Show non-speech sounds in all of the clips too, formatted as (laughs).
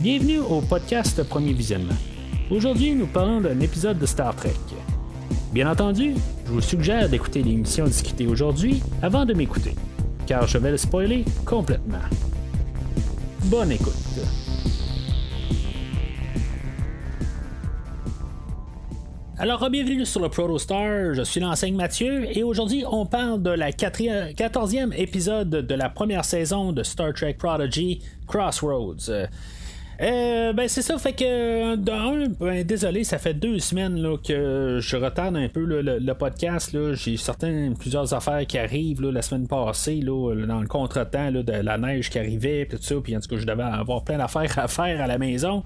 Bienvenue au podcast Premier Visionnement. Aujourd'hui, nous parlons d'un épisode de Star Trek. Bien entendu, je vous suggère d'écouter l'émission discutée aujourd'hui avant de m'écouter, car je vais le spoiler complètement. Bonne écoute. Alors, bienvenue sur le Protostar, je suis l'enseigne Mathieu et aujourd'hui on parle de la 14e épisode de la première saison de Star Trek Prodigy Crossroads. Euh, ben c'est ça, fait que ben, désolé, ça fait deux semaines là, que je retarde un peu le, podcast. J'ai certaines plusieurs affaires qui arrivent la semaine passée, là, dans le contretemps de la neige qui arrivait, tout ça, puis en tout cas je devais avoir plein d'affaires à faire à la maison.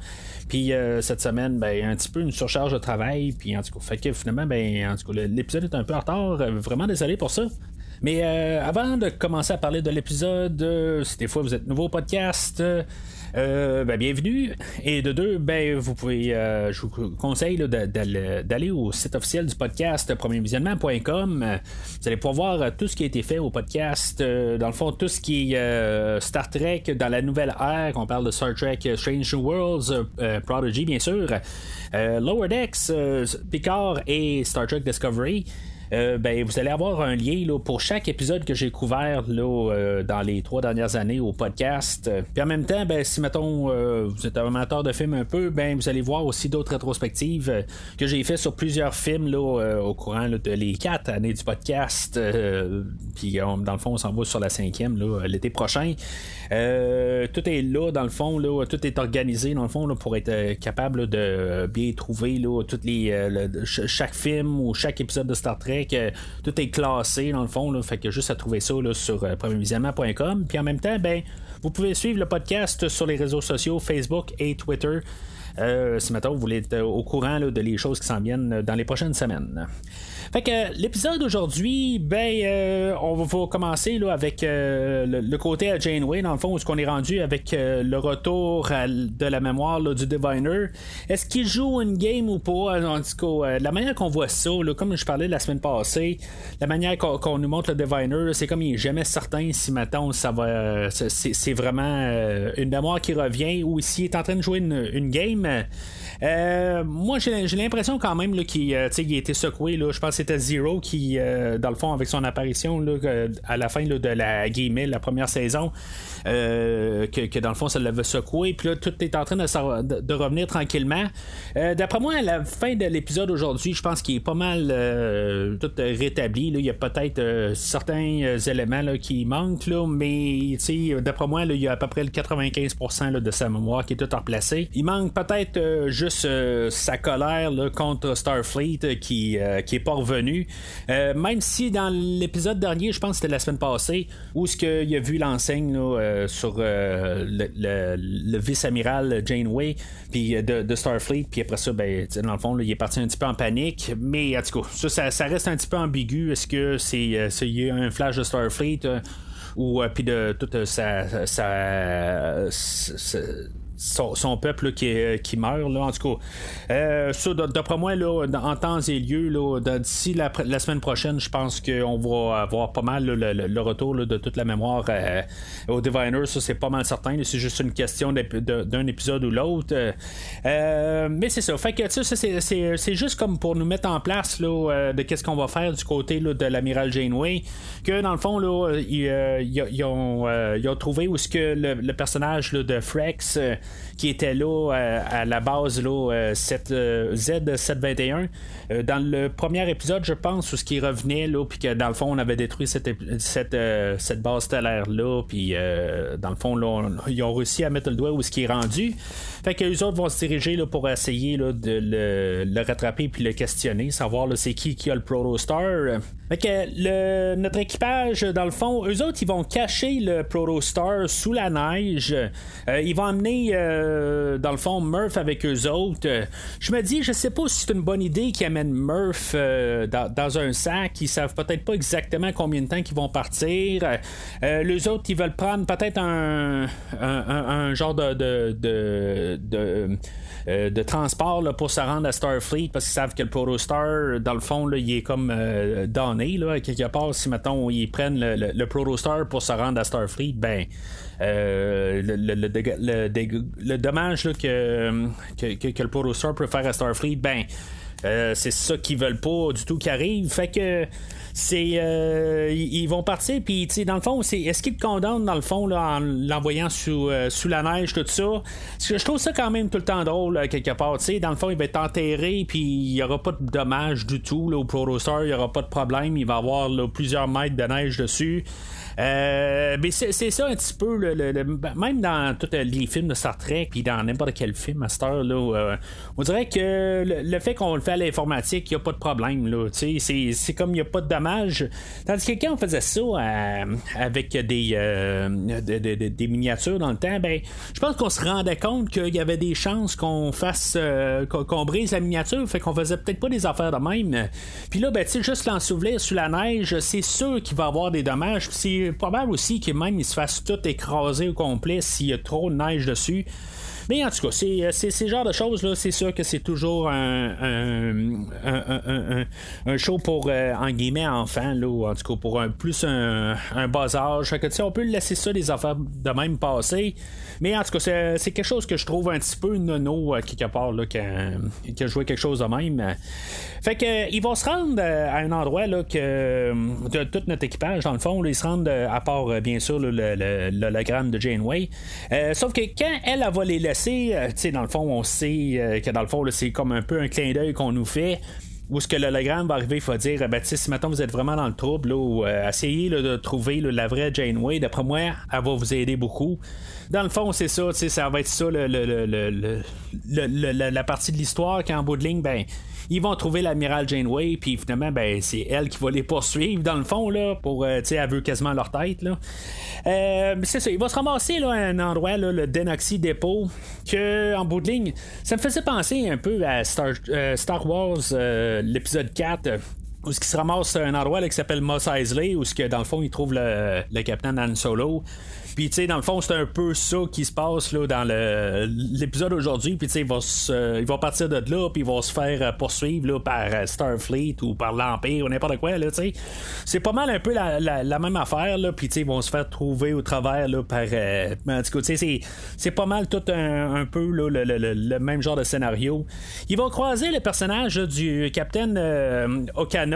Puis euh, cette semaine, ben un petit peu une surcharge de travail, puis en tout cas, fait que finalement, ben en tout cas, l'épisode est un peu en retard. Vraiment désolé pour ça. Mais euh, avant de commencer à parler de l'épisode, si des fois vous êtes nouveau au podcast, euh, ben, bienvenue. Et de deux, ben, vous pouvez, euh, je vous conseille d'aller au site officiel du podcast premiervisionnement.com. Vous allez pouvoir voir tout ce qui a été fait au podcast. Euh, dans le fond, tout ce qui est Star Trek dans la nouvelle ère. On parle de Star Trek Strange New Worlds, Prodigy, bien sûr. Lower Decks, Picard et Star Trek Discovery. Euh, ben, vous allez avoir un lien là, pour chaque épisode que j'ai couvert là, euh, dans les trois dernières années au podcast. Puis en même temps, ben, si mettons euh, vous êtes amateur de films un peu, ben, vous allez voir aussi d'autres rétrospectives que j'ai fait sur plusieurs films là, au courant de les quatre années du podcast. puis dans le fond, on s'en va sur la cinquième l'été prochain. tout est là, dans le fond, là, tout est organisé, dans le fond, là, pour être capable de bien trouver là, toutes les, chaque film ou chaque épisode de Star Trek que tout est classé dans le fond. Là, fait que juste à trouver ça là, sur euh. Puis en même temps, ben, vous pouvez suivre le podcast sur les réseaux sociaux Facebook et Twitter. Euh, si maintenant vous voulez être au courant de les choses qui s'en viennent dans les prochaines semaines. Fait que l'épisode d'aujourd'hui, ben, euh, on va commencer là, avec euh, le, côté à Janeway, dans le fond, où ce qu'on est rendu avec euh, le retour de la mémoire du Diviner. Est-ce qu'il joue une game ou pas? En tout cas, la manière qu'on voit ça, comme je parlais la semaine passée, la manière qu'on, nous montre le Diviner, c'est comme il est jamais certain si maintenant ça va. c'est, vraiment une mémoire qui revient ou s'il est en train de jouer une, une game. Euh, moi, j'ai, l'impression quand même qu'il euh, a été secoué. je pense que c'était Zero qui, euh, dans le fond, avec son apparition à la fin de la guillemets, la première saison, que, dans le fond, ça l'avait secoué. Puis là, tout est en train de, revenir tranquillement. d'après moi, à la fin de l'épisode aujourd'hui, je pense qu'il est pas mal tout rétabli. Il y a peut-être certains éléments qui manquent, mais d'après moi, il y a à peu près le 95% de sa mémoire qui est tout replacé. Il manque peut-être juste euh, sa colère contre Starfleet euh, qui, euh, qui est pas revenu. même si dans l'épisode dernier, je pense que c'était la semaine passée, où ce qu'il a vu l'enseigne sur le, vice-amiral Janeway puis de, Starfleet, puis après ça, ben, dans le fond, il est parti un petit peu en panique. Mais en tout cas, ça, reste un petit peu ambigu. Est-ce que c'est y a un flash de Starfleet? ou puis de toute sa son, peuple qui, qui, meurt. Là, en tout cas, euh, d'après moi, là, en temps et lieu, d'ici la, la, semaine prochaine, je pense qu'on va avoir pas mal le, retour de toute la mémoire euh, au Diviner. Ça, c'est pas mal certain. C'est juste une question d'un épisode ou l'autre. Euh, mais c'est ça. Fait que c'est juste comme pour nous mettre en place là, de qu'est-ce qu'on va faire du côté de l'amiral Janeway. Que dans le fond, là, ils, ont, ils, ont, trouvé où ce que le, personnage de Frex qui était là euh, à, la base là, euh, Z721. Euh, dans le premier épisode, je pense, où ce qui revenait, là, puis que dans le fond, on avait détruit cette, cette, cette base stellaire-là, puis dans le fond, là, ils ont réussi à mettre le doigt où ce qui est rendu. Fait que les autres vont se diriger là, pour essayer là, de le, rattraper puis le questionner, savoir c'est qui qui a le Protostar. Fait que notre équipage, dans le fond, eux autres, ils vont cacher le Protostar sous la neige. ils vont amener euh, dans le fond, Murph avec eux autres. je me dis, je sais pas si c'est une bonne idée qu'ils amènent Murph euh, dans, un sac. Ils savent peut-être pas exactement combien de temps qu'ils vont partir. Euh, les autres, ils veulent prendre peut-être un, genre de transport pour se rendre à Starfleet parce qu'ils savent que le Protostar, dans le fond, là, il est comme euh, journée, là, quelque part, si maintenant ils prennent le, le, Protostar pour se rendre à Starfleet, ben le, le, dommage que, que, que, le Protostar peut faire à Starfleet, ben c'est ça qu'ils veulent pas du tout qui arrive. Fait que c'est euh, ils vont partir puis dans le fond c'est est-ce qu'ils condamnent dans le fond là, en l'envoyant sous, euh, sous la neige tout ça? Que je trouve ça quand même tout le temps drôle quelque part tu dans le fond il va être enterré puis il y aura pas de dommages du tout là, au Protostar il y aura pas de problème. Il va avoir plusieurs mètres de neige dessus euh, mais c'est, ça un petit peu, le, ben, même dans tous les films de Star Trek, puis dans n'importe quel film à cette là euh, on dirait que le, fait qu'on le fait à l'informatique, il n'y a pas de problème. Là, c'est, comme il n'y a pas de dommage. Tandis que quand on faisait ça euh, avec des, des miniatures dans le temps, ben, je pense qu'on se rendait compte qu'il y avait des chances qu'on fasse qu'on, brise la miniature, fait qu'on faisait peut-être pas des affaires de même. Puis là, ben, juste l'ensouvelir sous la neige, c'est sûr qu'il va y avoir des dommages. Probable aussi que même il se fasse tout écraser au complet s'il y a trop de neige dessus. Mais en tout cas, c'est, c'est ce genre de choses, là, c'est sûr que c'est toujours un, un, un, show pour, euh, en guillemets, enfants, là, ou en tout cas pour un, plus un, un bas âge. Fait que, on peut laisser ça, des affaires de même passer. Mais en tout cas, c'est quelque chose que je trouve un petit peu nono, euh, quelque part, là, qui a, joué quelque chose de même. Fait que, ils vont se rendre euh, à un endroit là, que tout notre équipage, dans le fond, ils se rendent, euh, à part bien sûr l'hologramme de Janeway. sauf que quand elle, a va les laisser, tu sais, dans le fond, on sait que dans le fond, c'est comme un peu un clin d'œil qu'on nous fait où ce que l'hologramme va arriver, il faut dire, ben, si maintenant vous êtes vraiment dans le trouble, ou, essayez de trouver la vraie Janeway, d'après moi, elle va vous aider beaucoup. Dans le fond, c'est ça, ça va être ça le, la partie de l'histoire qu'en bout de ligne, ben, ils vont trouver l'amiral Janeway, puis finalement, ben, c'est elle qui va les poursuivre, dans le fond, pour, euh, tu sais, quasiment leur tête, là. Euh, c'est ça, il va se ramasser, à un endroit, là, le Denoxy Depot, que, en bout de ligne, ça me faisait penser un peu à Star, euh, Star Wars, l'épisode 4, où ce qui se ramasse un endroit qui s'appelle Moss Eisley, où ce que dans le fond il trouve le, le capitaine Han Solo. Puis, tu sais, dans le fond, c'est un peu ça qui se passe là, dans l'épisode aujourd'hui. Puis, tu sais, il, va partir de là, puis il va se faire euh, poursuivre là, par euh, Starfleet ou par l'Empire ou n'importe quoi. Là, tu sais. C'est pas mal un peu la, la, même affaire. Là, puis, tu sais, ils vont se faire trouver au travers là, par. Euh, en tout tu sais, c'est pas mal tout un, un peu là, le, le, le, même genre de scénario. Ils vont croiser le personnage du capitaine Okana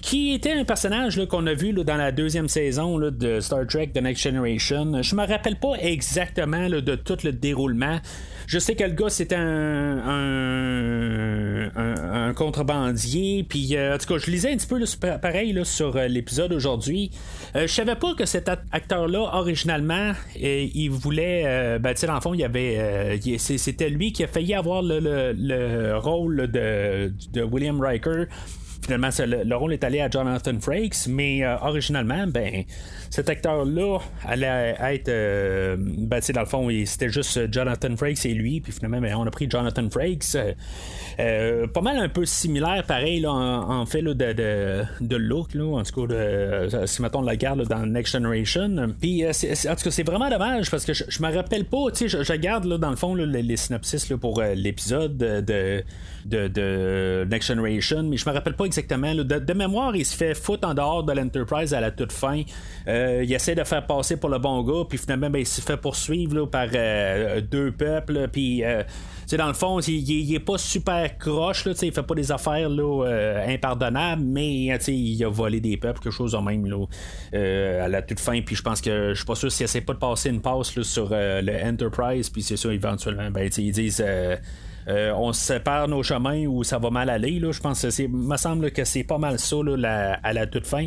qui était un personnage qu'on a vu dans la deuxième saison de Star Trek The Next Generation. Je me rappelle pas exactement de tout le déroulement. Je sais que le gars c'était un, contrebandier, puis euh, en tout cas je lisais un petit peu pareil sur euh, l'épisode aujourd'hui. Euh, je savais pas que cet acteur-là originalement, il voulait, ben tu dans le fond il avait, c'était lui qui a failli avoir le, le rôle de William Riker finalement, le, rôle est allé à Jonathan Frakes, mais euh, originalement, ben, cet acteur-là allait être. Euh, ben, dans le fond, c'était juste Jonathan Frakes et lui, puis finalement, ben, on a pris Jonathan Frakes. Euh, pas mal un peu similaire, pareil, là, en, fait là, de, de, look, en tout cas, de, si mettons la garde dans Next Generation. Puis, en tout cas, c'est vraiment dommage parce que je, me rappelle pas, tu sais, je, là, dans le fond les, les, synopsis pour l'épisode de de, Next Generation, mais je me rappelle pas exactement. De, mémoire, il se fait foutre en dehors de l'Enterprise à la toute fin. Euh, il essaie de faire passer pour le bon gars, puis finalement, ben, il se fait poursuivre par euh, deux peuples, puis. Euh, dans le fond, il, est pas super croche, là, il fait pas des affaires là, impardonnables, mais il a volé des peuples, quelque chose de même là, à la toute fin. Puis je pense que je suis pas sûr s'il essaie pas de passer une passe sur le Enterprise, puis c'est ça, éventuellement, ben, ils disent euh, on sépare nos chemins où ça va mal aller. Là. Je pense que c'est. me semble que c'est pas mal ça à la toute fin.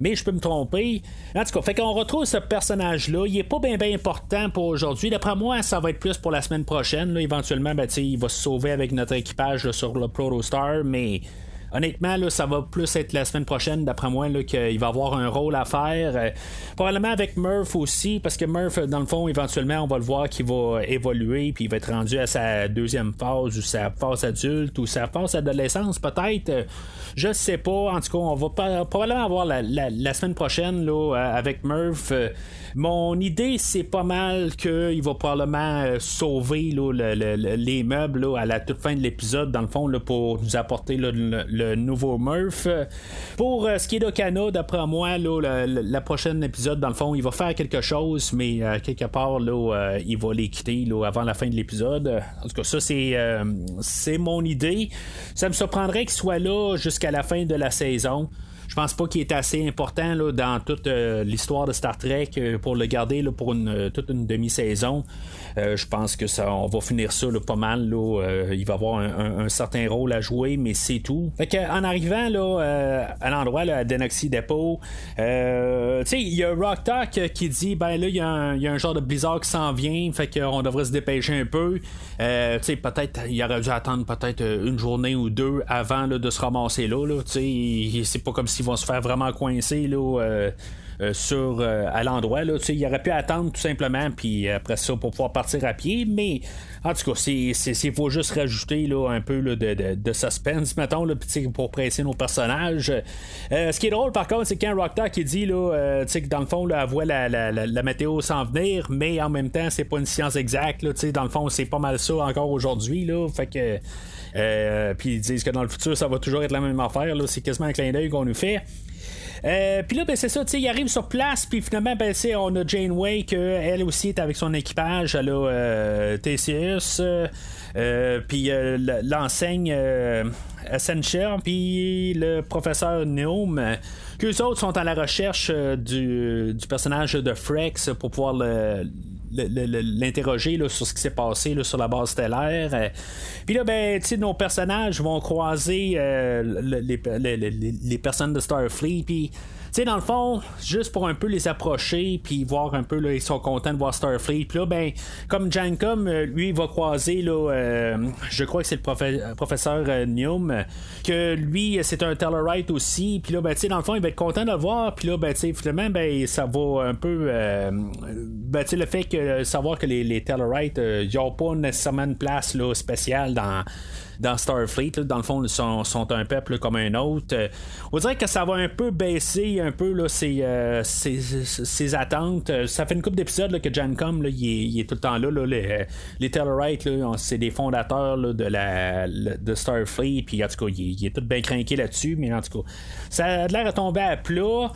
Mais je peux me tromper. En tout cas, fait qu'on retrouve ce personnage-là. Il est pas bien important pour aujourd'hui. D'après moi, ça va être plus pour la semaine prochaine. Éventuellement, ben, il va se sauver avec notre équipage sur le Protostar, mais honnêtement, là, ça va plus être la semaine prochaine, d'après moi, qu'il va avoir un rôle à faire. Euh, probablement avec Murph aussi, parce que Murph, dans le fond, éventuellement, on va le voir qu'il va évoluer, puis il va être rendu à sa deuxième phase, ou sa phase adulte, ou sa phase adolescence, peut-être. Je sais pas. En tout cas, on va probablement avoir la, semaine prochaine là, euh, avec Murph. Euh, mon idée, c'est pas mal qu'il va probablement euh, sauver les meubles à la toute fin de l'épisode, dans le fond, pour nous apporter le, nouveau Murph. Pour ce qui est d'Okana, d'après moi, la, prochaine épisode, dans le fond, il va faire quelque chose, mais quelque part, il va les quitter avant la fin de l'épisode. En tout cas, ça, c'est mon idée. Ça me surprendrait qu'il soit là jusqu'à la fin de la saison je pense pas qu'il est assez important là, dans toute euh, l'histoire de Star Trek euh, pour le garder là, pour une, euh, toute une demi-saison. je pense que ça, on va finir ça pas mal. Là, il va avoir un, certain rôle à jouer, mais c'est tout. Fait en arrivant là, à l'endroit à Denoxy Depot, il y a Rock Talk qui dit ben là, il y, a un genre de blizzard qui s'en vient, fait qu'on devrait se dépêcher un peu. Peut-être il aurait dû attendre peut-être une journée ou deux avant de se ramasser là. là c'est pas comme si vont se faire vraiment coincer là, euh, euh, sur, euh, à l'endroit. Il aurait pu attendre tout simplement, puis après ça, pour pouvoir partir à pied. Mais en tout cas, il faut juste rajouter là, un peu là, de, de, suspense, mettons, là, pour presser nos personnages. ce qui est drôle, par contre, c'est quand Rocktar qui dit là, que dans le fond, là, elle voit la, la, la, météo s'en venir, mais en même temps, c'est pas une science exacte. Là, dans le fond, c'est pas mal ça encore aujourd'hui. Fait que. Euh, puis ils disent que dans le futur, ça va toujours être la même affaire. C'est quasiment un clin d'œil qu'on nous fait. Euh, puis là, ben, c'est ça, il arrive sur place, puis finalement, ben, on a Janeway, elle aussi est avec son équipage, elle a euh, TCS, puis l'enseigne Essential, puis le professeur Neum, qu'eux autres sont à la recherche du, du personnage de Frex pour pouvoir le l'interroger sur ce qui s'est passé sur la base stellaire. Euh, puis là, ben, nos personnages vont croiser euh, les, les, personnes de Starfleet. Puis sais, dans le fond, juste pour un peu les approcher, puis voir un peu, là, ils sont contents de voir Starfleet. Puis là, ben, comme Jankum, euh, lui, il va croiser, là, euh, je crois que c'est le professeur euh, Neum, que lui, c'est un Tellarite aussi. Puis là, ben, tu sais, dans le fond, il va être content de le voir. Puis là, ben, tu sais, finalement, ben, ça va un peu, ben, tu sais, le fait que savoir que les, les Tellarites, ils n'ont pas nécessairement une place, là, spéciale dans dans Starfleet. dans le fond, ils sont, sont, un peuple comme un autre. Euh, on dirait que ça va un peu baisser un peu là, ses, euh, ses, attentes. Euh, ça fait une couple d'épisodes que Jan Com, il, il, est tout le temps là. les, les Tellarites, c'est des fondateurs de, la, de Starfleet. Puis en tout cas, il, il est tout bien craqué là-dessus. Mais en tout cas, ça a l'air de tomber à plat.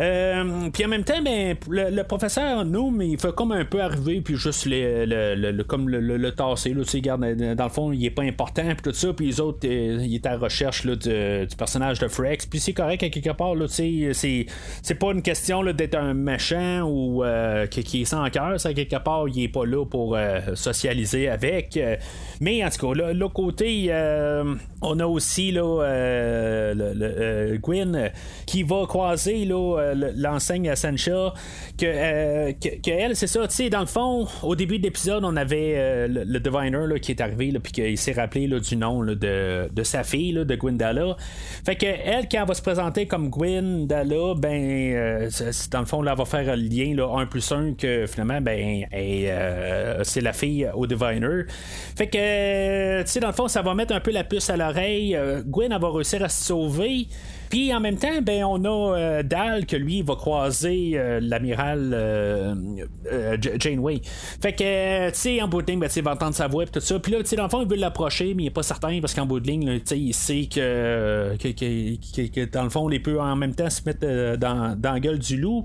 Euh, puis en même temps, ben, le, professeur Noom, il fait comme un peu arriver, puis juste le, comme le, tasser. Là, garde, dans le fond, il est pas important, puis tout ça. Puis les autres, euh, il est à la recherche là, du, personnage de Frex. Puis c'est correct à quelque part. C'est, c'est pas une question d'être un méchant ou euh, qui, est sans cœur. Ça, quelque part, il est pas là pour socialiser avec. mais en tout cas, l'autre côté, on a aussi là, Gwyn qui va croiser là, euh, l'enseigne à Sancha, euh, que, elle, c'est ça, tu sais, dans le fond, au début de l'épisode, on avait euh, le, Diviner qui est arrivé, puis qu'il s'est rappelé du nom de, de, sa fille, de Gwendala. Fait que elle, quand elle va se présenter comme Gwendala, ben, dans le fond, là, elle va faire le lien, là, 1 plus 1, que finalement, ben, c'est la fille au Diviner. Fait que, tu sais, dans le fond, ça va mettre un peu la puce à l'oreille. Gwen, elle va réussir à se sauver. Puis en même temps, ben, on a euh, Dal que lui va croiser euh, l'amiral euh, Janeway. Fait que, tu sais, en bout de ligne, ben, il va entendre sa voix et tout ça. Puis là, tu sais, dans le fond, il veut l'approcher, mais il est pas certain parce qu'en bout de ligne, tu sais, il sait que, que, dans le fond, il peut en même temps se mettre dans, dans la gueule du loup.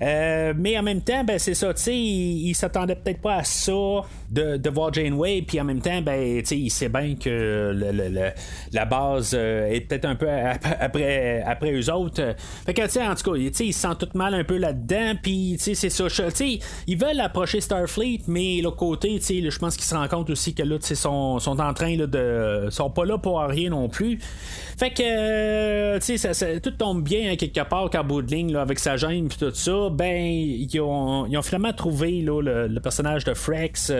mais en même temps, ben, c'est ça, tu sais, il, s'attendait peut-être pas à ça de, de voir Janeway. Puis en même temps, ben, tu sais, il sait bien que la base est peut-être un peu après après eux autres. Fait que, tu sais, en tout cas, ils se sentent tout mal un peu là-dedans, puis, c'est ça. Tu sais, ils veulent approcher Starfleet, mais l'autre côté, je pense qu'ils se rendent compte aussi que là, sais, sont, sont en train là, de. sont pas là pour rien non plus. Fait que, euh, tout tombe bien hein, quelque part qu'à bout de ligne, là, avec sa gêne puis tout ça, ben, ils ont, ils ont finalement trouvé là, le, personnage de Frex.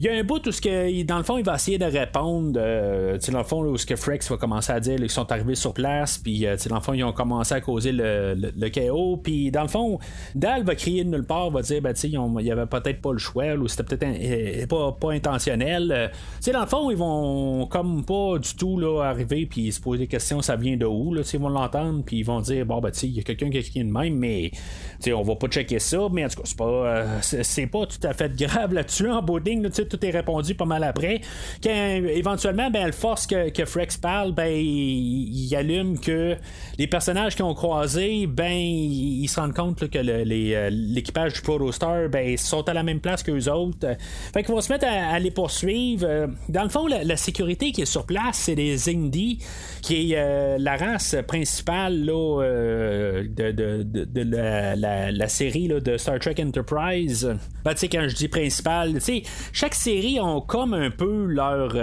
Il y a un bout où, que, dans le fond, il va essayer de répondre, euh, dans le fond, où ce que Frex va commencer à dire, ils sont arrivés sur place, puis dans le fond, ils ont commencé à causer le, chaos. Puis dans le fond, Dal va crier de nulle part, va dire, ben, tu sais, il y avait peut-être pas le choix, ou c'était peut-être pas, pas intentionnel. tu sais, dans le fond, ils vont comme pas du tout là, arriver, puis se poser des questions, ça vient de où, là, ils vont l'entendre, puis ils vont dire, bon, ben, tu sais, il y a quelqu'un qui a crié de même, mais, tu sais, on va pas checker ça, mais en tout cas, c'est pas, c'est, pas tout à fait grave là-dessus, en tu sais, tout est répondu pas mal après. Quand, éventuellement, ben, elle force que, que Frex parle, ben, il, allume que les personnages qui ont croisé, ben, ils se rendent compte que euh, l'équipage du Protostar, ben, sont à la même place qu'eux autres. Fait qu'ils vont se mettre à, les poursuivre. Euh, dans le fond, la, sécurité qui est sur place, c'est les Indies, qui est euh, la race principale là, de, de, la, série là, de Star Trek Enterprise. Ben, tu sais, quand je dis principale, tu chaque série ont comme un peu leur,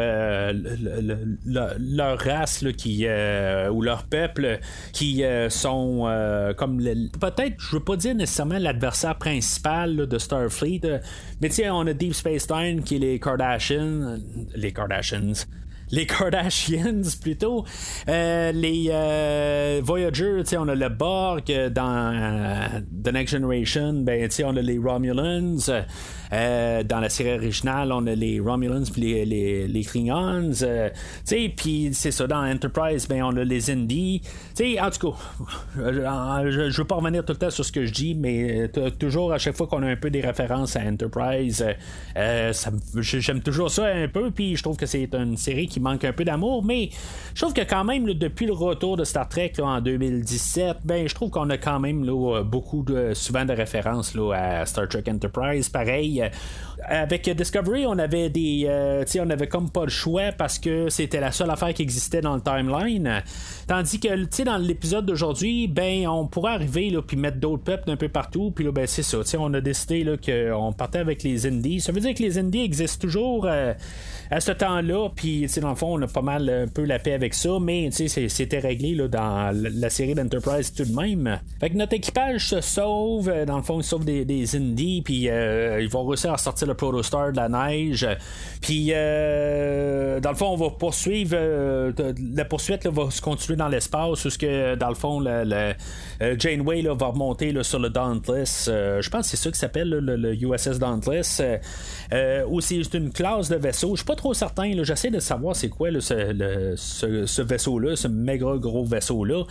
leur, race là, qui, ou leur peuple qui sont peut-être, je veux pas dire nécessairement l'adversaire principal de Starfleet, euh, mais sais, on a Deep Space Nine qui est les Kardashians, les Kardashians les (laughs) Kardashians plutôt. Euh, les euh, Voyager, on a le Borg dans The Next Generation, ben, on a les Romulans. Euh, dans la série originale, on a les Romulans puis les, les, les Klingons. Euh, puis c'est ça, dans Enterprise, ben, on a les Indies. en tout cas, euh, (laughs) je, je veux pas revenir tout le temps sur ce que je dis, mais toujours à chaque fois qu'on a un peu des références à Enterprise, j'aime toujours ça un peu, puis je trouve que c'est une série qui manque un peu d'amour, mais je trouve que quand même, depuis le retour de Star Trek en 2017, ben, je trouve qu'on a quand même beaucoup de, souvent de références là, à Star Trek Enterprise. Pareil, euh, avec Discovery, on avait des. Euh, on avait comme pas le choix parce que c'était la seule affaire qui existait dans le timeline. Tandis que dans l'épisode d'aujourd'hui, ben on pourrait arriver là, puis mettre d'autres peuples un peu partout. Puis là, ben c'est ça. On a décidé qu'on partait avec les Indies. Ça veut dire que les Indies existent toujours. Euh, à ce temps-là, puis dans le fond, on a pas mal un peu la paix avec ça, mais c'était réglé là, dans la série d'Enterprise tout de même. Fait que notre équipage se sauve, dans le fond, il sauve des, indies, puis ils vont réussir à sortir le Protostar de la neige. Puis, euh, dans le fond, on va poursuivre. Euh, la poursuite va se continuer dans l'espace, parce que, dans le fond, le, euh, Janeway va remonter sur le Dauntless. je pense que c'est ça qui s'appelle le, USS Dauntless. aussi, c'est une classe de vaisseau. Je suis pas trop certain. J'essaie de savoir c'est quoi ce, vaisseau-là, ce méga gros vaisseau-là.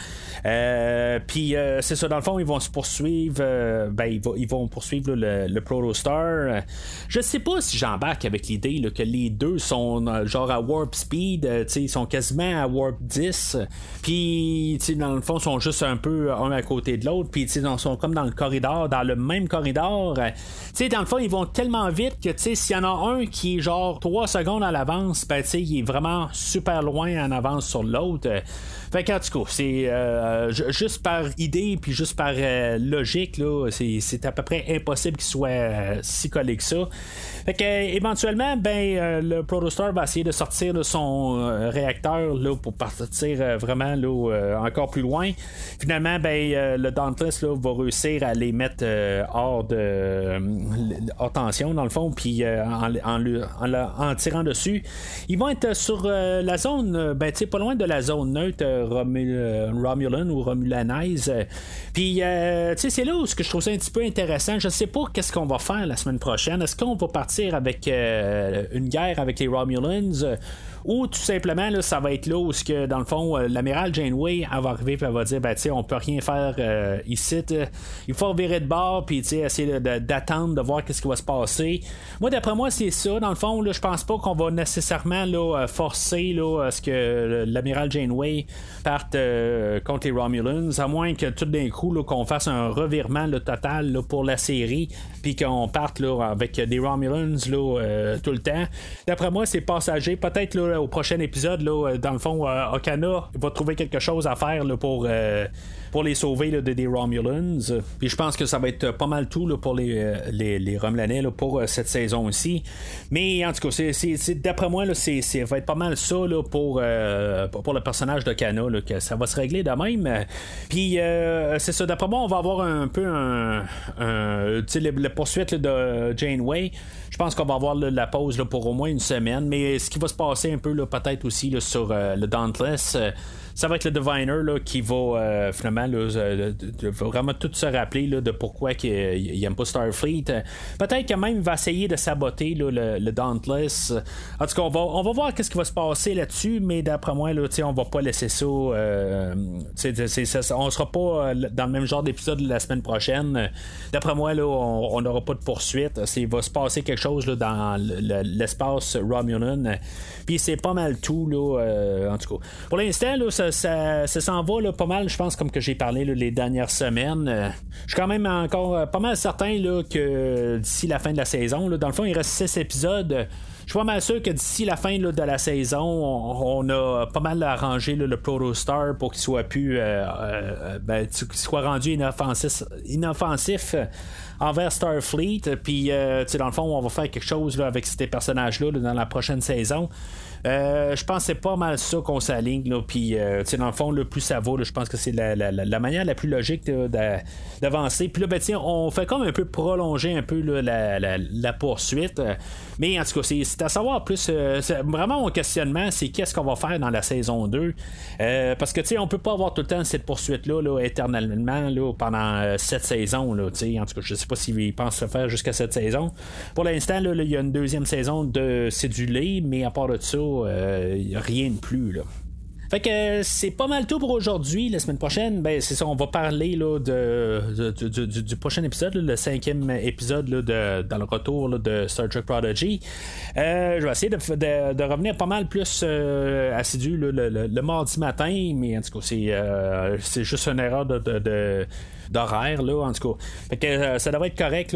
Puis, c'est ça, dans le fond, ils vont se poursuivre. ben, ils, vont, poursuivre le, le Protostar. Je sais pas si j'embarque avec l'idée que les deux sont euh, genre à warp speed, euh, ils sont quasiment à warp 10, puis dans le fond, ils sont juste un peu un à côté de l'autre, puis ils sont comme dans le corridor, dans le même corridor. dans le fond, ils vont tellement vite que s'il y en a un qui est genre 3 secondes à l'avance, ben, il est vraiment super loin en avance sur l'autre. Fait qu'en tout cas, c'est euh, juste par idée puis juste par logique, là, c'est, à peu près impossible qu'il soit si collé que ça. Fait que éventuellement, ben euh, le Protostar va essayer de sortir de son euh, réacteur là, pour partir euh, vraiment là, encore plus loin. Finalement, ben le Dauntless là, va réussir à les mettre hors de hors tension dans le fond, puis en, en, tirant dessus, ils vont être sur la zone, ben tu pas loin de la zone neutre Romulan ou Romulanaise. Puis tu sais c'est là où ce que je trouve ça un petit peu intéressant. Je sais pas qu'est-ce qu'on va faire la semaine prochaine. Est-ce qu'on va partir avec une guerre avec les Romulans ou tout simplement, là, ça va être là où, que, dans le fond, euh, l'amiral Janeway va arriver et va dire ben, on peut rien faire euh, ici. Il faut virer de bord puis essayer d'attendre, de, voir qu'est-ce qui va se passer. Moi, d'après moi, c'est ça. Dans le fond, je pense pas qu'on va nécessairement là, euh, forcer là, à ce que l'amiral Janeway parte contre les Romulans, à moins que tout d'un coup, qu'on fasse un revirement total pour la série, puis qu'on parte là, avec des Romulans là, tout le temps. D'après moi, c'est passager. Peut-être au prochain épisode, là, euh, dans le fond, euh, Okana va trouver quelque chose à faire pour euh, pour les sauver de, des Romulans. Puis je pense que ça va être pas mal tout pour les, les, Romulanais pour cette saison aussi. Mais en tout cas, c'est, d'après moi, là, c'est, va pas mal ça pour, pour le personnage de Kana, que ça va se régler de même. Puis c'est ça, d'après moi, on va avoir un peu un, la poursuite de Janeway. Je pense qu'on va avoir la pause pour au moins une semaine. Mais ce qui va se passer peu peut-être aussi sur le Dauntless ça va être le Diviner là, qui va euh, finalement vraiment tout se rappeler de pourquoi il n'aime pas Starfleet. Peut-être que même va essayer de saboter le, Dauntless. En tout cas, on va, on va voir qu'est-ce qui va se passer là-dessus, mais d'après moi, là, on va pas laisser ça. Euh, on sera pas euh, dans le même genre d'épisode la semaine prochaine. D'après moi, là, on n'aura pas de poursuite. Il va se passer quelque chose dans l'espace Romulan. Puis c'est pas mal tout, là, en tout cas. Pour l'instant, là, ça, s'en va pas mal, je pense, comme que j'ai parlé les dernières semaines. Euh, je suis quand même encore euh, pas mal certain là, que d'ici la fin de la saison, dans le fond, il reste 6 épisodes. Je suis pas mal sûr que d'ici la fin de la saison, on, a pas mal arrangé le Protostar pour qu'il soit plus euh, ben, soit rendu inoffensif, inoffensif envers Starfleet. Puis, dans le fond, on va faire quelque chose avec ces personnages-là dans la prochaine saison. Euh, je pense que c'est pas mal ça qu'on s'aligne. Puis, euh, dans le fond, le plus ça va, je pense que c'est la, manière la plus logique d'avancer. Puis là, ben, on fait comme un peu prolonger un peu la, poursuite. Mais en tout cas, c'est à savoir plus. Euh, vraiment, mon questionnement, c'est qu'est-ce qu'on va faire dans la saison 2. parce que, tu sais, on peut pas avoir tout le temps cette poursuite-là éternellement là, pendant cette saison. Là, en tout cas, je sais pas s'ils pensent se faire jusqu'à cette saison. Pour l'instant, il y a une deuxième saison de Cédulé, mais à part de ça, euh, rien de plus. Fait que c'est pas mal tout pour aujourd'hui. La semaine prochaine, ben c'est ça, on va parler là, de, du, prochain épisode, le cinquième épisode de, dans le retour de Star Trek Prodigy. Euh, je vais essayer de, revenir pas mal plus euh, assidu le, mardi matin, mais en tout cas, c'est, c'est juste une erreur de, d'horaire là en tout cas. Fait que ça devrait être correct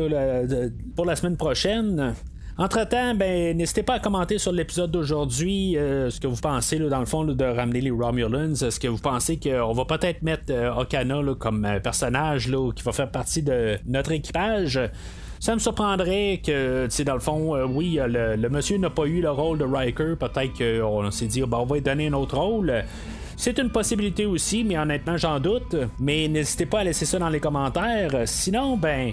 pour la semaine prochaine. Entre-temps, ben, n'hésitez pas à commenter sur l'épisode d'aujourd'hui euh, ce que vous pensez, dans le fond, de ramener les Romulans. Est-ce que vous pensez qu'on va peut-être mettre euh, Okana comme euh, personnage qui va faire partie de notre équipage? Ça me surprendrait que, tu dans le fond, oui, le, monsieur n'a pas eu le rôle de Riker. Peut-être qu'on s'est dit, ben, on va lui donner un autre rôle. C'est une possibilité aussi, mais honnêtement, j'en doute. Mais n'hésitez pas à laisser ça dans les commentaires. Sinon, ben,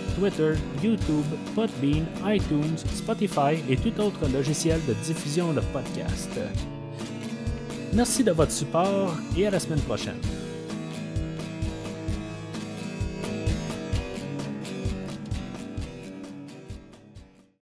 Twitter, YouTube, Podbean, iTunes, Spotify et tout autre logiciel de diffusion de podcasts. Merci de votre support et à la semaine prochaine.